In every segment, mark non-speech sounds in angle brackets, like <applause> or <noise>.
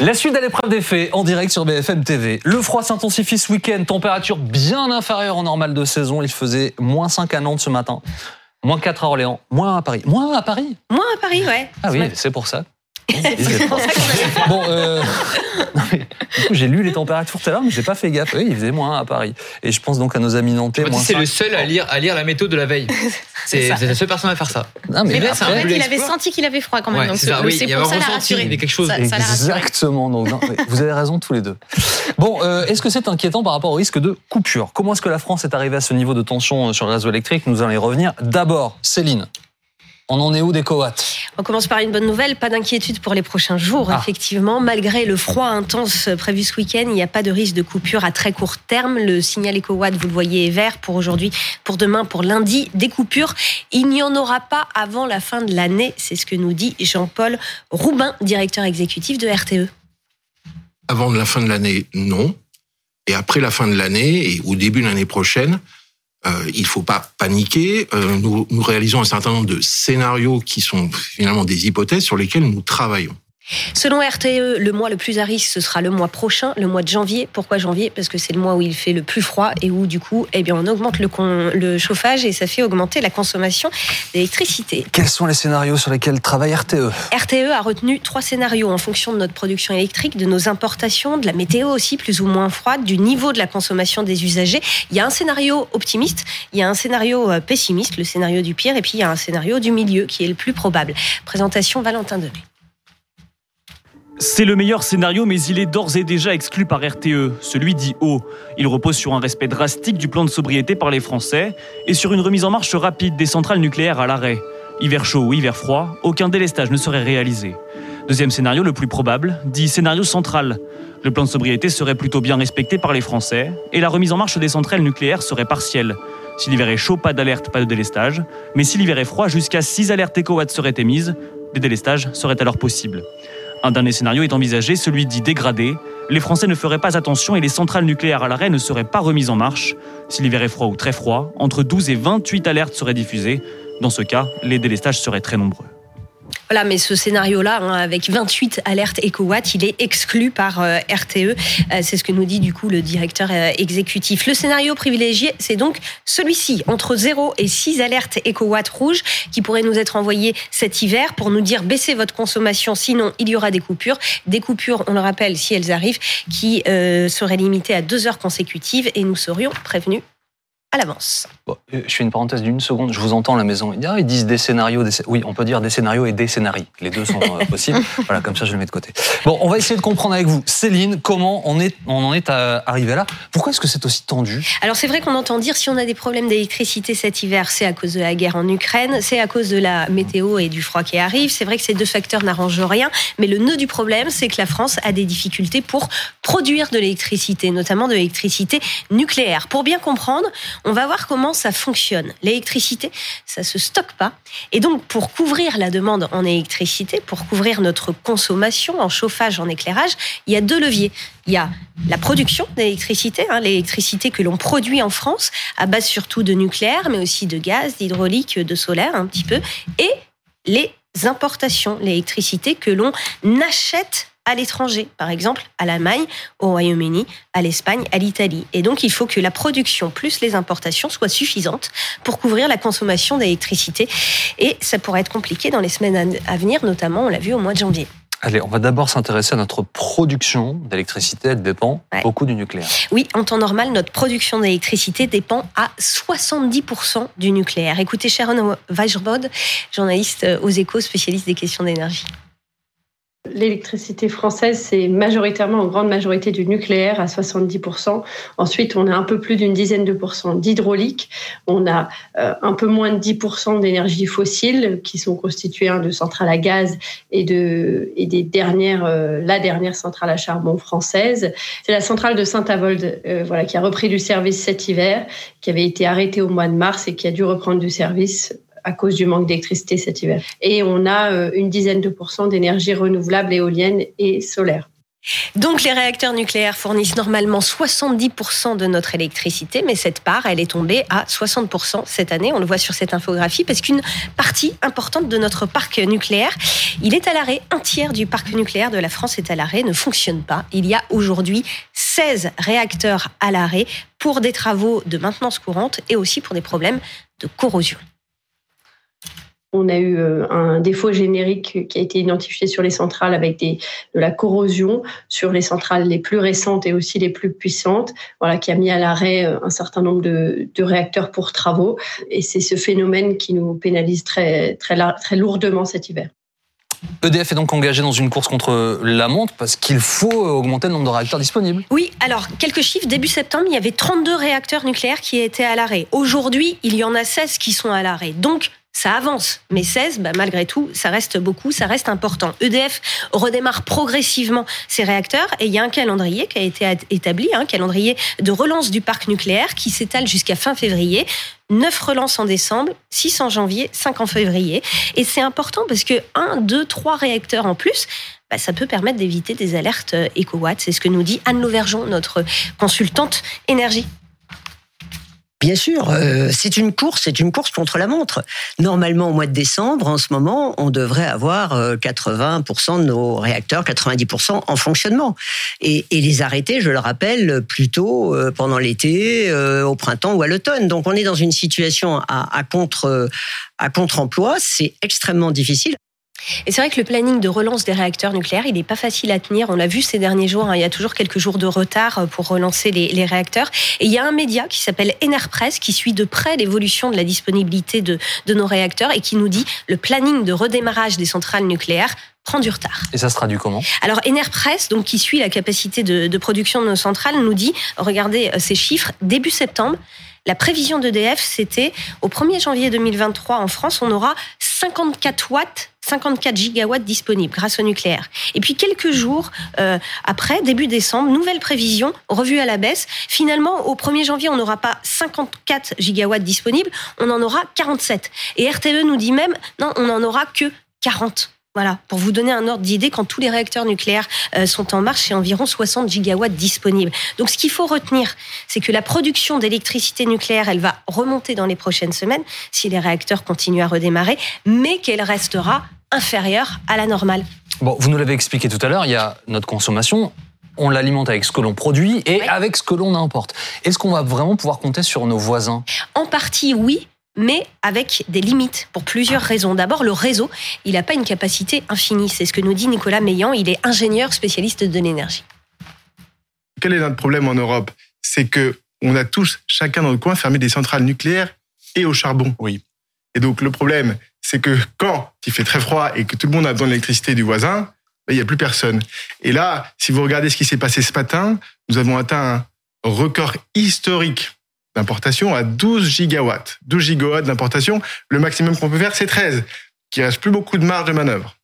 La suite de l'épreuve des faits en direct sur BFM TV. Le froid s'intensifie ce week-end, température bien inférieure au normal de saison. Il faisait moins 5 à Nantes ce matin, moins 4 à Orléans, moins à Paris. Moins à Paris? Moins à Paris, ouais. Ah oui, c'est pour ça. Bon, euh, j'ai lu les températures tout à l'heure, mais j'ai pas fait gaffe. Oui, il faisait moins à Paris. Et je pense donc à nos amis nantais. C'est le seul à lire, à lire la météo de la veille. <laughs> C'est la seule personne à faire ça. Non, mais, mais en fait, il avait senti qu'il avait froid quand même. c'est oui, il y avait ressenti, il y avait quelque chose. Ça, Exactement. Donc, vous avez raison tous les deux. Bon, euh, est-ce que c'est inquiétant par rapport au risque de coupure? Comment est-ce que la France est arrivée à ce niveau de tension sur le réseau électrique? Nous allons y revenir. D'abord, Céline. On en est où des coats On commence par une bonne nouvelle, pas d'inquiétude pour les prochains jours. Ah. Effectivement, malgré le froid intense prévu ce week-end, il n'y a pas de risque de coupure à très court terme. Le signal EcoWatt, vous le voyez, est vert pour aujourd'hui, pour demain, pour lundi. Des coupures, il n'y en aura pas avant la fin de l'année. C'est ce que nous dit Jean-Paul Roubin, directeur exécutif de RTE. Avant la fin de l'année, non. Et après la fin de l'année et au début de l'année prochaine, euh, il faut pas paniquer. Euh, nous réalisons un certain nombre de scénarios qui sont finalement des hypothèses sur lesquelles nous travaillons. Selon RTE, le mois le plus à risque, ce sera le mois prochain, le mois de janvier. Pourquoi janvier? Parce que c'est le mois où il fait le plus froid et où, du coup, eh bien, on augmente le, le chauffage et ça fait augmenter la consommation d'électricité. Quels sont les scénarios sur lesquels travaille RTE RTE a retenu trois scénarios en fonction de notre production électrique, de nos importations, de la météo aussi, plus ou moins froide, du niveau de la consommation des usagers. Il y a un scénario optimiste, il y a un scénario euh, pessimiste, le scénario du pire, et puis il y a un scénario du milieu qui est le plus probable. Présentation Valentin Demet. C'est le meilleur scénario, mais il est d'ores et déjà exclu par RTE, celui dit haut. Il repose sur un respect drastique du plan de sobriété par les Français et sur une remise en marche rapide des centrales nucléaires à l'arrêt. Hiver chaud ou hiver froid, aucun délestage ne serait réalisé. Deuxième scénario, le plus probable, dit scénario central. Le plan de sobriété serait plutôt bien respecté par les Français et la remise en marche des centrales nucléaires serait partielle. Si l'hiver est chaud, pas d'alerte, pas de délestage. Mais si l'hiver est froid, jusqu'à 6 alertes éco-watts seraient émises. Des délestages seraient alors possibles. Un dernier scénario est envisagé, celui dit dégradé. Les Français ne feraient pas attention et les centrales nucléaires à l'arrêt ne seraient pas remises en marche. Si l'hiver est froid ou très froid, entre 12 et 28 alertes seraient diffusées. Dans ce cas, les délestages seraient très nombreux. Voilà, mais ce scénario-là, hein, avec 28 alertes EcoWatt, il est exclu par euh, RTE. Euh, c'est ce que nous dit du coup le directeur euh, exécutif. Le scénario privilégié, c'est donc celui-ci, entre 0 et 6 alertes EcoWatt rouges qui pourraient nous être envoyées cet hiver pour nous dire baissez votre consommation, sinon il y aura des coupures. Des coupures, on le rappelle, si elles arrivent, qui seraient limitées à deux heures consécutives et nous serions prévenus à l'avance. Euh, je fais une parenthèse d'une seconde. Je vous entends à la maison. Ils disent des scénarios. Des... Oui, on peut dire des scénarios et des scénarios. Les deux sont euh, <laughs> possibles. voilà, comme ça, je le mets de côté. Bon, on va essayer de comprendre avec vous, Céline, comment on, est, on en est arrivé là? Pourquoi est-ce que c'est aussi tendu? Alors, c'est vrai qu'on entend dire si on a des problèmes d'électricité cet hiver, c'est à cause de la guerre en Ukraine, c'est à cause de la météo et du froid qui arrive. C'est vrai que ces deux facteurs n'arrangent rien. Mais le nœud du problème, c'est que la France a des difficultés pour produire de l'électricité, notamment de l'électricité nucléaire. Pour bien comprendre, on va voir comment ça fonctionne. L'électricité, ça se stocke pas. Et donc, pour couvrir la demande en électricité, pour couvrir notre consommation en chauffage, en éclairage, il y a deux leviers. Il y a la production d'électricité, hein, l'électricité que l'on produit en France, à base surtout de nucléaire, mais aussi de gaz, d'hydraulique, de solaire un petit peu, et les importations, l'électricité que l'on achète à l'étranger, par exemple à l'Allemagne, au Royaume-Uni, à l'Espagne, à l'Italie. Et donc il faut que la production plus les importations soient suffisantes pour couvrir la consommation d'électricité. Et ça pourrait être compliqué dans les semaines à venir, notamment on l'a vu au mois de janvier. Allez, on va d'abord s'intéresser à notre production d'électricité. Elle dépend beaucoup du nucléaire. Oui, en temps normal, notre production d'électricité dépend à 70% du nucléaire. Écoutez Sharon Weisbrod, journaliste aux échos, spécialiste des questions d'énergie. L'électricité française, c'est majoritairement, en grande majorité, du nucléaire à 70%. Ensuite, on a un peu plus d'une dizaine de pourcents d'hydraulique. On a euh, un peu moins de 10% d'énergie fossile, qui sont constituées hein, de centrales à gaz et, de, et des dernières, euh, la dernière centrale à charbon française. C'est la centrale de Saint-Avold euh, voilà, qui a repris du service cet hiver, qui avait été arrêtée au mois de mars et qui a dû reprendre du service à cause du manque d'électricité cet hiver. Et on a euh, une dizaine de pourcents d'énergie renouvelable éolienne et solaire. Donc les réacteurs nucléaires fournissent normalement 70% de notre électricité, mais cette part, elle est tombée à 60% cette année. On le voit sur cette infographie parce qu'une partie importante de notre parc nucléaire, il est à l'arrêt. Un tiers du parc nucléaire de la France est à l'arrêt, ne fonctionne pas. Il y a aujourd'hui 16 réacteurs à l'arrêt pour des travaux de maintenance courante et aussi pour des problèmes de corrosion. On a eu euh, un défaut générique qui a été identifié sur les centrales avec des, de la corrosion sur les centrales les plus récentes et aussi les plus puissantes, voilà, qui a mis à l'arrêt euh, un certain nombre de, de réacteurs pour travaux. Et c'est ce phénomène qui nous pénalise très, très, très lourdement cet hiver. EDF est donc engagé dans une course contre la montre parce qu'il faut augmenter le nombre de réacteurs disponibles. Oui, alors quelques chiffres. Début septembre, il y avait 32 réacteurs nucléaires qui étaient à l'arrêt. Aujourd'hui, il y en a 16 qui sont à l'arrêt. Donc, ça avance. Mais 16, bah, malgré tout, ça reste beaucoup, ça reste important. EDF redémarre progressivement ses réacteurs et il y a un calendrier qui a été établi, un calendrier de relance du parc nucléaire qui s'étale jusqu'à fin février. 9 relances en décembre, 6 en janvier, 5 en février. Et c'est important parce que 1, 2, 3 réacteurs en plus, bah, ça peut permettre d'éviter des alertes éco-watts. C'est ce que nous dit Anne Lauvergeon, notre consultante énergie. Bien sûr, euh, c'est une course, c'est une course contre la montre. Normalement, au mois de décembre, en ce moment, on devrait avoir 80% euh, de nos réacteurs, 90% en fonctionnement. Et, et, les arrêter, je le rappelle, plutôt euh, pendant l'été, au printemps ou à l'automne. Donc on est dans une situation à, à contre à contre-emploi. C'est extrêmement difficile. Et c'est vrai que le planning de relance des réacteurs nucléaires, il n'est pas facile à tenir. On l'a vu ces derniers jours, hein, il y a toujours quelques jours de retard euh, pour relancer les, réacteurs. Et il y a un média qui s'appelle Enerpress qui suit de près l'évolution de la disponibilité de, de nos réacteurs et qui nous dit le planning de redémarrage des centrales nucléaires prend du retard. Et ça se traduit comment? Alors Enerpress, donc qui suit la capacité de, de production de nos centrales, nous dit, regardez euh, ces chiffres, début septembre, la prévision d'EDF, c'était au 1er janvier 2023 en France, on aura 54 watts 54 gigawatts disponibles grâce au nucléaire. Et puis quelques jours euh, après, début décembre, nouvelle prévision, revue à la baisse. Finalement, au 1er janvier, on n'aura pas 54 gigawatts disponibles, on en aura 47. Et RTE nous dit même, non, on n'en aura que 40. Voilà, pour vous donner un ordre d'idée, quand tous les réacteurs nucléaires euh, sont en marche, c'est environ 60 gigawatts disponibles. Donc ce qu'il faut retenir, c'est que la production d'électricité nucléaire, elle va remonter dans les prochaines semaines si les réacteurs continuent à redémarrer, mais qu'elle restera inférieure à la normale. Bon, vous nous l'avez expliqué tout à l'heure, il y a notre consommation, on l'alimente avec ce que l'on produit et avec ce que l'on importe. Est-ce qu'on va vraiment pouvoir compter sur nos voisins? En partie, oui mais avec des limites pour plusieurs raisons. D'abord, le réseau, il n'a pas une capacité infinie. C'est ce que nous dit Nicolas Meillan. Il est ingénieur spécialiste de l'énergie. Quel est notre problème en Europe? C'est que on a tous, chacun dans le coin, fermé des centrales nucléaires et au charbon. Oui. Et donc le problème, c'est que quand il fait très froid et que tout le monde a besoin de l'électricité du voisin, ben, il n'y a plus personne. Et là, si vous regardez ce qui s'est passé ce matin, nous avons atteint un record historique d'importation à 12 gigawatts. 12 gigawatts d'importation, le maximum qu'on peut faire, c'est 13, qui reste plus beaucoup de marge de manœuvre.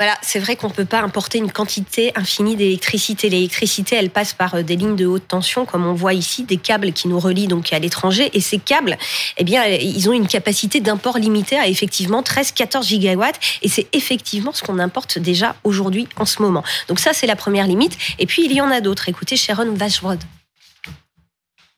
Voilà, c'est vrai qu'on ne peut pas importer une quantité infinie d'électricité. L'électricité, elle passe par euh, des lignes de haute tension, comme on voit ici, des câbles qui nous relient donc à l'étranger. Et ces câbles, eh bien, ils ont une capacité d'import limitée à effectivement 13-14 gigawatts. Et c'est effectivement ce qu'on importe déjà aujourd'hui en ce moment. Donc ça, c'est la première limite. Et puis, il y en a d'autres. Écoutez Sharon Vashbrod.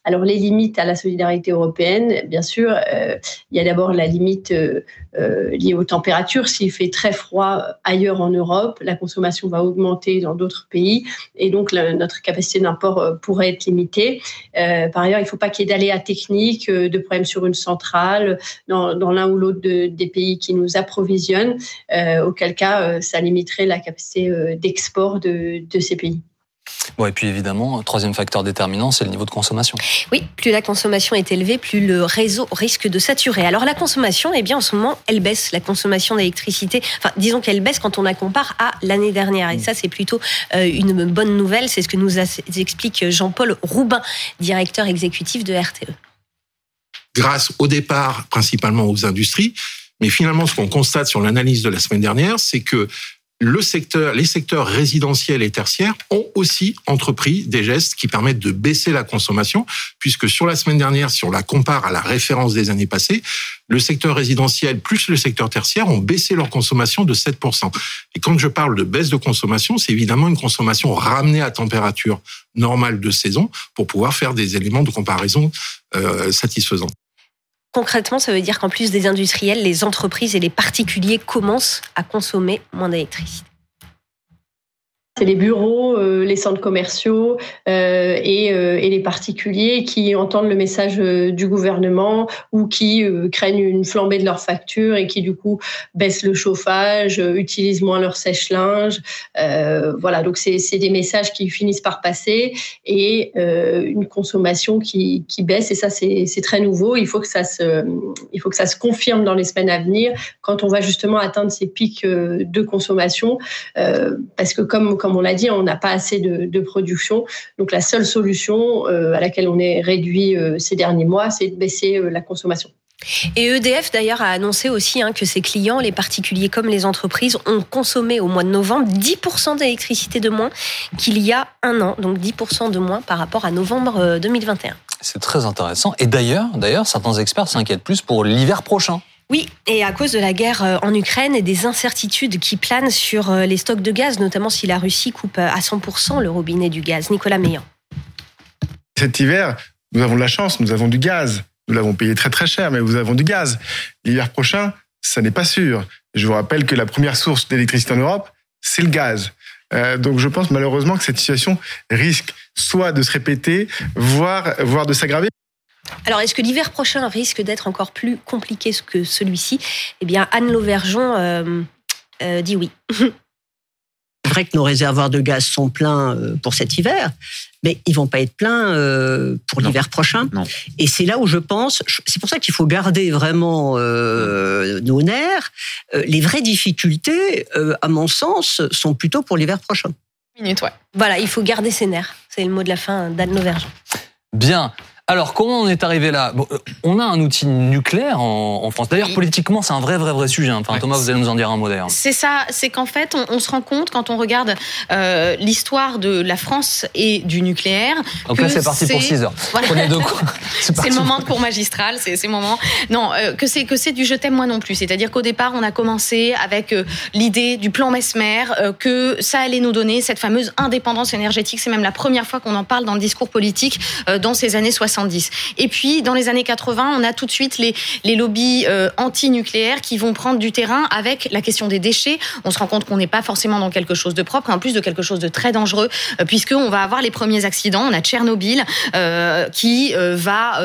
Alors les limites à la solidarité européenne, bien sûr, euh, il y a d'abord la limite euh, euh, liée aux températures. S'il fait très froid ailleurs en Europe, la consommation va augmenter dans d'autres pays et donc notre capacité d'import pourrait être limitée. par ailleurs, il ne faut pas qu'il y ait d'aléas techniques, de problèmes sur une centrale dans, l'un ou l'autre des pays qui nous approvisionnent, auquel cas ça limiterait la capacité d'export de ces pays. Bon, et puis évidemment, troisième facteur déterminant, c'est le niveau de consommation. Oui, plus la consommation est élevée, plus le réseau risque de saturer. Alors la consommation, eh bien en ce moment, elle baisse, la consommation d'électricité. Enfin, disons qu'elle baisse quand on la compare à l'année dernière. Et mm. ça, c'est plutôt euh, une bonne nouvelle. C'est ce que nous explique Jean-Paul Roubin, directeur exécutif de RTE. Grâce au départ principalement aux industries, mais finalement, ce qu'on constate sur l'analyse de la semaine dernière, c'est que le secteur, les secteurs résidentiels et tertiaires ont aussi entrepris des gestes qui permettent de baisser la consommation, puisque sur la semaine dernière, si on la compare à la référence des années passées, le secteur résidentiel plus le secteur tertiaire ont baissé leur consommation de 7%. Et quand je parle de baisse de consommation, c'est évidemment une consommation ramenée à température normale de saison pour pouvoir faire des éléments de comparaison euh, satisfaisants. Concrètement, ça veut dire qu'en plus des industriels, les entreprises et les particuliers commencent à consommer moins d'électricité. C'est les bureaux, euh, les centres commerciaux euh, et, euh, et, les particuliers qui entendent le message du gouvernement ou qui craignent une flambée de leurs factures et qui du coup baissent le chauffage, utilisent moins leur sèche-linge. voilà, donc c'est des messages qui finissent par passer et une consommation qui, qui baisse et ça c'est très nouveau. Il faut que ça se, il faut que ça se confirme dans les semaines à venir quand on va justement atteindre ces pics de consommation parce que comme on l'a dit, on n'a pas assez de, production. Donc la seule solution euh, à laquelle on est réduit euh, ces derniers mois, c'est de baisser euh, la consommation. Et EDF d'ailleurs a annoncé aussi hein, que ses clients, les particuliers comme les entreprises, ont consommé au mois de novembre 10% d'électricité de moins qu'il y a un an, donc 10% de moins par rapport à novembre 2021. C'est très intéressant. Et d'ailleurs, d'ailleurs, certains experts s'inquiètent plus pour l'hiver prochain. Oui, et à cause de la guerre euh, en Ukraine et des incertitudes qui planent sur euh, les stocks de gaz, notamment si la Russie coupe euh, à 100% le robinet du gaz. Nicolas Meillan. Cet hiver, nous avons de la chance, nous avons du gaz. Nous l'avons payé très très cher, mais nous avons du gaz. L'hiver prochain, ça n'est pas sûr. Je vous rappelle que la première source d'électricité en Europe, c'est le gaz. donc je pense malheureusement que cette situation risque soit de se répéter, voire, voire de s'aggraver. Alors, est-ce que l'hiver prochain risque d'être encore plus compliqué que celui-ci? Eh bien, Anne Lauvergeon euh, euh, dit oui. <laughs> C'est vrai que nos réservoirs de gaz sont pleins euh, pour cet hiver, mais ils vont pas être pleins pour l'hiver prochain. Et c'est là où je pense, c'est pour ça qu'il faut garder vraiment nos nerfs. Les vraies difficultés, à mon sens, sont plutôt pour l'hiver prochain. Minute, ouais. Voilà, il faut garder ses nerfs. C'est le mot de la fin d'Anne Lauvergeon. Bien. Alors, comment on est arrivé là? Bon, euh, On a un outil nucléaire en, France. D'ailleurs, politiquement, c'est un vrai, vrai, vrai sujet. Enfin, Thomas, vous allez nous en dire un mot d'ailleurs. C'est ça, c'est qu'en fait, on, se rend compte quand on regarde euh, l'histoire de la France et du nucléaire. Donc là, c'est parti pour 6 heures. <laughs> Prenez deux <laughs> C'est le moment de cours magistral, c'est le moment. Non, euh, que c'est que c'est du je t'aime moi non plus. C'est-à-dire qu'au départ, on a commencé avec l'idée du plan Mesmer, que ça allait nous donner cette fameuse indépendance énergétique. C'est même la première fois qu'on en parle dans le discours politique dans ces années 60. Et puis, dans les années 80, on a tout de suite les, lobbies euh, anti-nucléaires qui vont prendre du terrain avec la question des déchets. On se rend compte qu'on n'est pas forcément dans quelque chose de propre, en plus de quelque chose de très dangereux, euh, puisqu'on va avoir les premiers accidents. On a Tchernobyl euh, qui va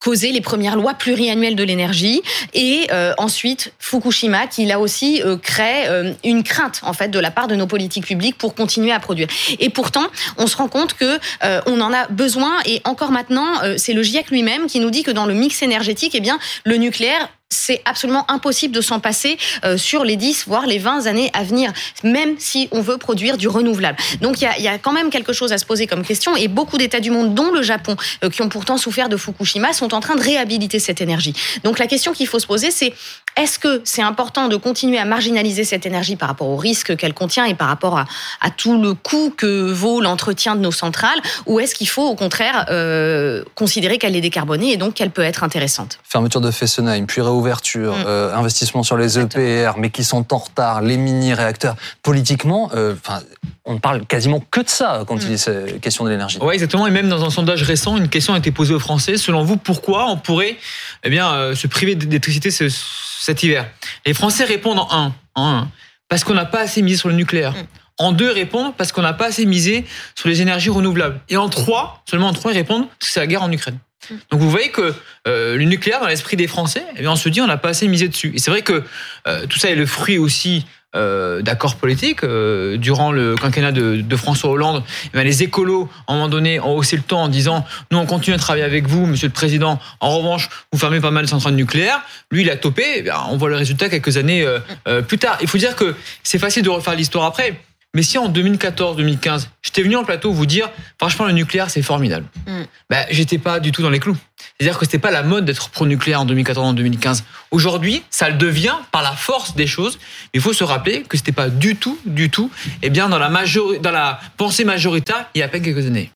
causer les premières lois pluriannuelles de l'énergie et euh, ensuite Fukushima qui là aussi euh, crée euh, une crainte en fait de la part de nos politiques publiques pour continuer à produire. Et pourtant, on se rend compte que on en a besoin et encore maintenant, c'est le GIEC lui-même qui nous dit que dans le mix énergétique, eh bien le nucléaire c'est absolument impossible de s'en passer euh, sur les 10, voire les 20 années à venir, même si on veut produire du renouvelable. Donc il y a, quand même quelque chose à se poser comme question, et beaucoup d'États du monde, dont le Japon, euh, qui ont pourtant souffert de Fukushima, sont en train de réhabiliter cette énergie. Donc la question qu'il faut se poser, c'est est-ce que c'est important de continuer à marginaliser cette énergie par rapport au risque qu'elle contient et par rapport à, à tout le coût que vaut l'entretien de nos centrales, ou est-ce qu'il faut au contraire euh, considérer qu'elle est décarbonée et donc qu'elle peut être intéressante? Fermeture de Fessenheim, puis ouverture, mm. euh, investissement sur les EPR, mais qui sont en retard, les mini-réacteurs. Politiquement, euh, enfin, on ne parle quasiment que de ça quand mm. il est question de l'énergie. Oui, exactement. Et même dans un sondage récent, une question a été posée aux Français. Selon vous, pourquoi on pourrait eh bien, euh, se priver d'électricité cet hiver? Les Français répondent en un. En un parce qu'on n'a pas assez misé sur le nucléaire. Mm. En deux, répondent parce qu'on n'a pas assez misé sur les énergies renouvelables. Et en trois, seulement en trois, ils répondent parce que c'est la guerre en Ukraine. Donc vous voyez que euh, le nucléaire, dans l'esprit des Français, eh on se dit on n'a pas assez misé dessus. Et c'est vrai que euh, tout ça est le fruit aussi euh, d'accords politiques. durant le quinquennat de, François Hollande, eh les écolos, à un moment donné, ont haussé le temps en disant nous, on continue à travailler avec vous, monsieur le président. En revanche, vous fermez pas mal de centrales nucléaires. Lui, il a topé. Eh bien, on voit le résultat quelques années plus tard. Il faut dire que c'est facile de refaire l'histoire après. Mais si en 2014-2015, j'étais venu en plateau vous dire, franchement, le nucléaire, c'est formidable, Mm. ben, j'étais pas du tout dans les clous. C'est-à-dire que c'était pas la mode d'être pro-nucléaire en 2014-2015. Aujourd'hui, ça le devient par la force des choses. Mais il faut se rappeler que c'était pas du tout, du tout, eh bien, dans la, majori- dans la pensée majoritaire il y a à peine quelques années.